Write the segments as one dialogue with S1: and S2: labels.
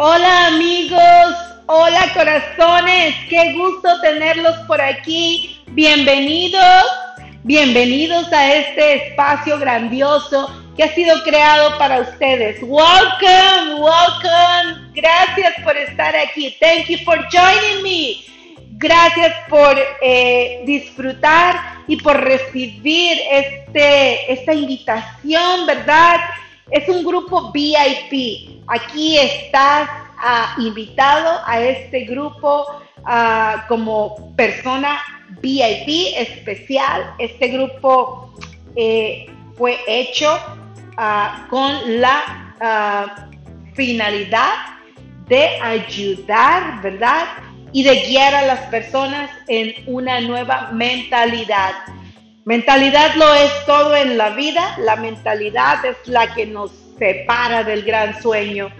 S1: Hola amigos, hola corazones, qué gusto tenerlos por aquí. Bienvenidos, bienvenidos a este espacio grandioso que ha sido creado para ustedes. Welcome, welcome. Gracias por estar aquí. Thank you for joining me. Gracias por eh, disfrutar y por recibir este, esta invitación, ¿verdad? Es un grupo VIP. Aquí estás ah, invitado a este grupo ah, como persona VIP especial. Este grupo eh, fue hecho ah, con la finalidad de ayudar, ¿verdad? y de guiar a las personas en una nueva mentalidad. Mentalidad lo es todo en la vida, la mentalidad es la que nos separa del gran sueño.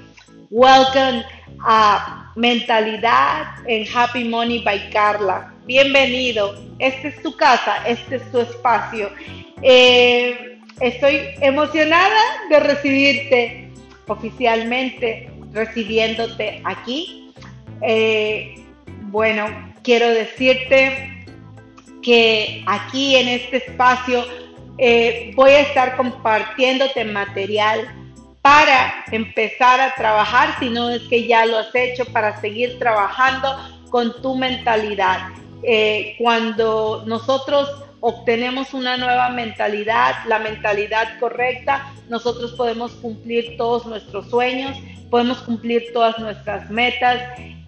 S1: Welcome a Mentalidad en Happy Money by Carla. Bienvenido, esta es tu casa, este es tu espacio. Eh, estoy emocionada de recibirte oficialmente, recibiéndote aquí. Eh, bueno, quiero decirte que aquí en este espacio eh, voy a estar compartiéndote material para empezar a trabajar, si no es que ya lo has hecho, para seguir trabajando con tu mentalidad. Eh, cuando nosotros obtenemos una nueva mentalidad, la mentalidad correcta, nosotros podemos cumplir todos nuestros sueños, podemos cumplir todas nuestras metas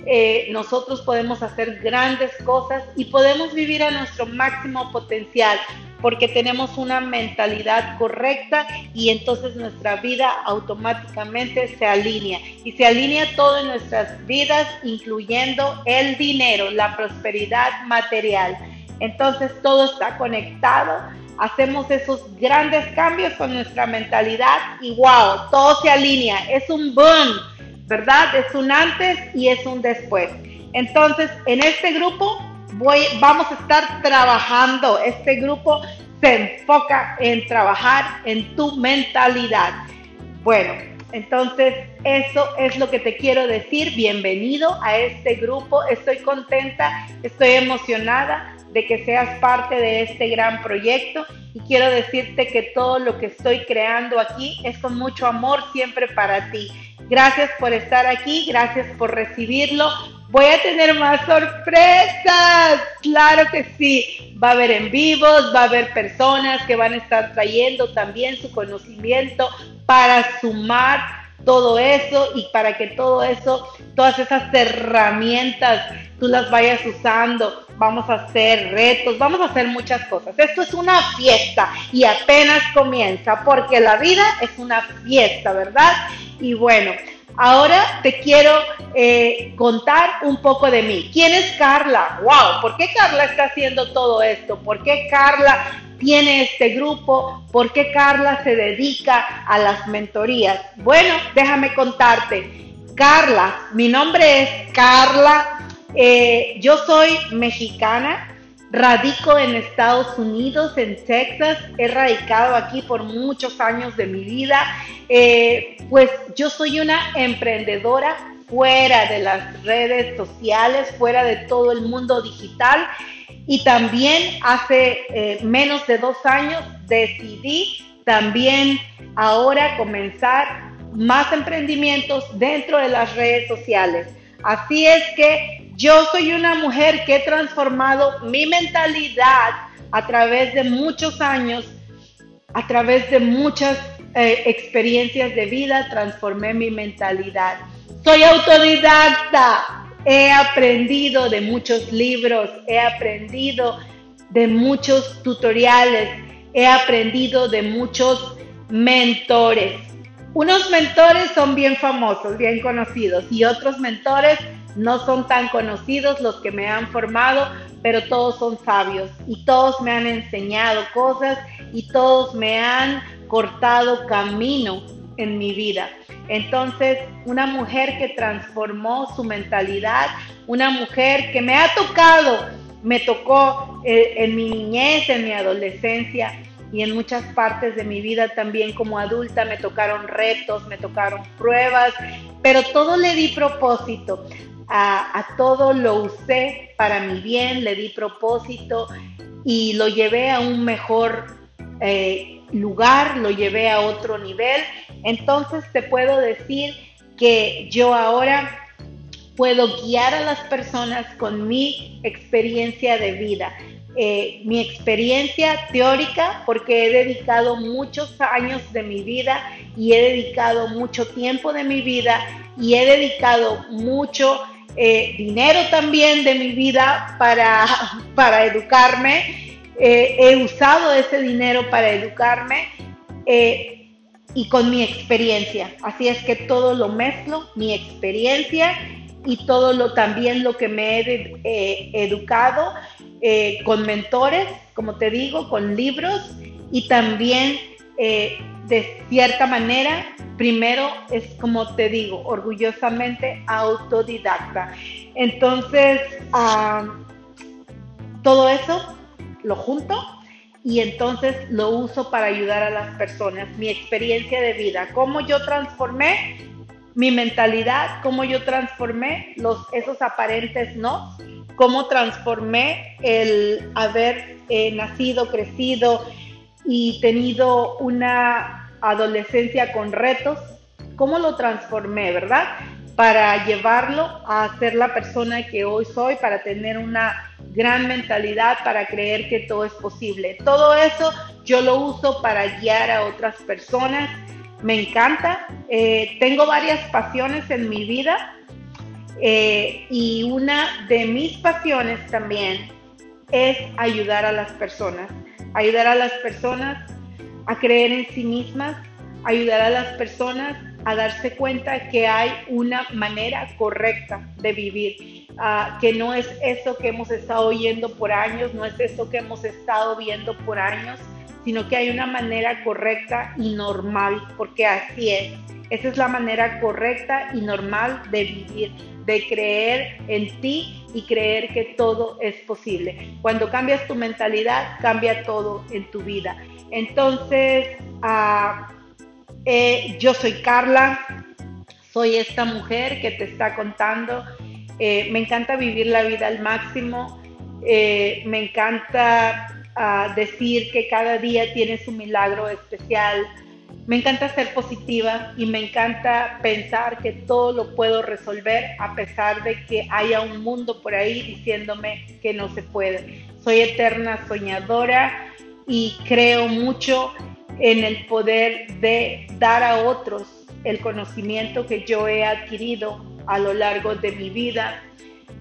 S1: eh, nosotros podemos hacer grandes cosas y podemos vivir a nuestro máximo potencial porque tenemos una mentalidad correcta y entonces nuestra vida automáticamente se alinea. Y se alinea todo en nuestras vidas, incluyendo el dinero, la prosperidad material. Entonces todo está conectado, hacemos esos grandes cambios con nuestra mentalidad y wow, todo se alinea, es un boom ¿verdad? Es un antes y es un después. Entonces, en este grupo voy, vamos a estar trabajando. Este grupo se enfoca en trabajar en tu mentalidad. Bueno, entonces eso es lo que te quiero decir. Bienvenido a este grupo. Estoy contenta, estoy emocionada de que seas parte de este gran proyecto y quiero decirte que todo lo que estoy creando aquí es con mucho amor siempre para ti. Gracias por estar aquí, gracias por recibirlo. Voy a tener más sorpresas, claro que sí. Va a haber en vivos, va a haber personas que van a estar trayendo también su conocimiento para sumar todo eso y para que todo eso, todas esas herramientas, tú las vayas usando. Vamos a hacer retos, vamos a hacer muchas cosas. Esto es una fiesta y apenas comienza porque la vida es una fiesta, ¿verdad? Y bueno, ahora te quiero eh, contar un poco de mí. ¿Quién es Carla? ¡Wow! ¿Por qué Carla está haciendo todo esto? ¿Por qué Carla tiene este grupo? ¿Por qué Carla se dedica a las mentorías? Bueno, déjame contarte. Carla, mi nombre es Carla. Eh, yo soy mexicana, Radico en Estados Unidos, en Texas. He radicado aquí por muchos años de mi vida. Eh, pues yo soy una emprendedora fuera de las redes sociales, fuera de todo el mundo digital. Y también hace eh, menos de dos años decidí también ahora comenzar más emprendimientos dentro de las redes sociales. Así es que yo soy una mujer que he transformado mi mentalidad a través de muchos años, a través de muchas eh, experiencias de vida, transformé mi mentalidad. Soy autodidacta, he aprendido de muchos libros, he aprendido de muchos tutoriales, he aprendido de muchos mentores. Unos mentores son bien famosos, bien conocidos y otros mentores no son tan conocidos los que me han formado, pero todos son sabios y todos me han enseñado cosas y todos me han cortado camino en mi vida. Entonces, una mujer que transformó su mentalidad, una mujer que me ha tocado, me tocó eh, en mi niñez, en mi adolescencia, y en muchas partes de mi vida también como adulta me tocaron retos, me tocaron pruebas pero todo le di propósito. A, todo lo usé para mi bien, le di propósito y lo llevé a un mejor eh, lugar, lo llevé a otro nivel. Entonces te puedo decir que yo ahora puedo guiar a las personas con mi experiencia de vida. Eh, mi experiencia teórica, porque he dedicado muchos años de mi vida y he dedicado mucho tiempo de mi vida y he dedicado mucho eh, dinero también de mi vida para, para educarme. Eh, he usado ese dinero para educarme y con mi experiencia. Así es que todo lo mezclo, mi experiencia y todo lo también lo que me he educado eh, con mentores, como te digo, con libros y también eh, de cierta manera, primero es como te digo, orgullosamente autodidacta. Entonces, todo eso lo junto y entonces lo uso para ayudar a las personas, mi experiencia de vida, cómo yo transformé mi mentalidad, cómo yo transformé los, esos aparentes no cómo transformé el haber eh, nacido, crecido y tenido una adolescencia con retos, cómo lo transformé, ¿verdad? Para llevarlo a ser la persona que hoy soy, para tener una gran mentalidad, para creer que todo es posible. Todo eso yo lo uso para guiar a otras personas. Me encanta. Eh, tengo varias pasiones en mi vida eh, y una de mis pasiones también es ayudar a las personas, ayudar a las personas a creer en sí mismas, ayudar a las personas a darse cuenta que hay una manera correcta de vivir, ah, que no es eso que hemos estado oyendo por años, no es eso que hemos estado viendo por años, sino que hay una manera correcta y normal, porque así es. Esa es la manera correcta y normal de vivir de creer en ti y creer que todo es posible. Cuando cambias tu mentalidad, cambia todo en tu vida. Entonces, ah, eh, yo soy Carla, soy esta mujer que te está contando. Eh, me encanta vivir la vida al máximo. Eh, me encanta ah, decir que cada día tienes un milagro especial me encanta ser positiva y me encanta pensar que todo lo puedo resolver a pesar de que haya un mundo por ahí diciéndome que no se puede. Soy eterna soñadora y creo mucho en el poder de dar a otros el conocimiento que yo he adquirido a lo largo de mi vida.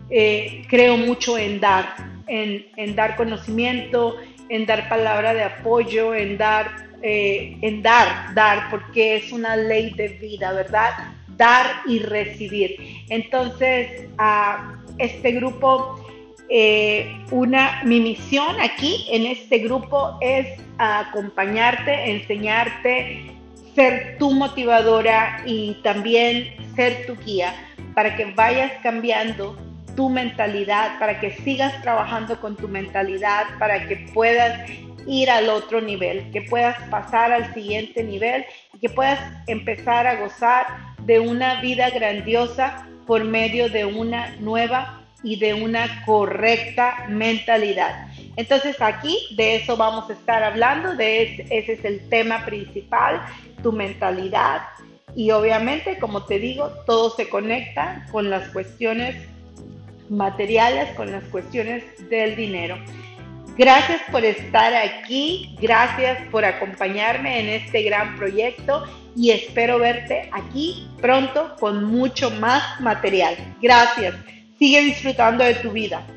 S1: Eh, creo mucho en dar, en, en dar conocimiento, en dar palabra de apoyo, en dar eh, en dar, dar, porque es una ley de vida, ¿verdad? Dar y recibir. Entonces, a este grupo, eh, una, mi misión aquí en este grupo es acompañarte, enseñarte, ser tu motivadora y también ser tu guía para que vayas cambiando tu mentalidad, para que sigas trabajando con tu mentalidad, para que puedas ir al otro nivel, que puedas pasar al siguiente nivel y que puedas empezar a gozar de una vida grandiosa por medio de una nueva y de una correcta mentalidad. Entonces aquí de eso vamos a estar hablando, ese, es el tema principal, tu mentalidad. Y obviamente, como te digo, todo se conecta con las cuestiones materiales, con las cuestiones del dinero. Gracias por estar aquí, gracias por acompañarme en este gran proyecto y espero verte aquí pronto con mucho más material. Gracias. Sigue disfrutando de tu vida.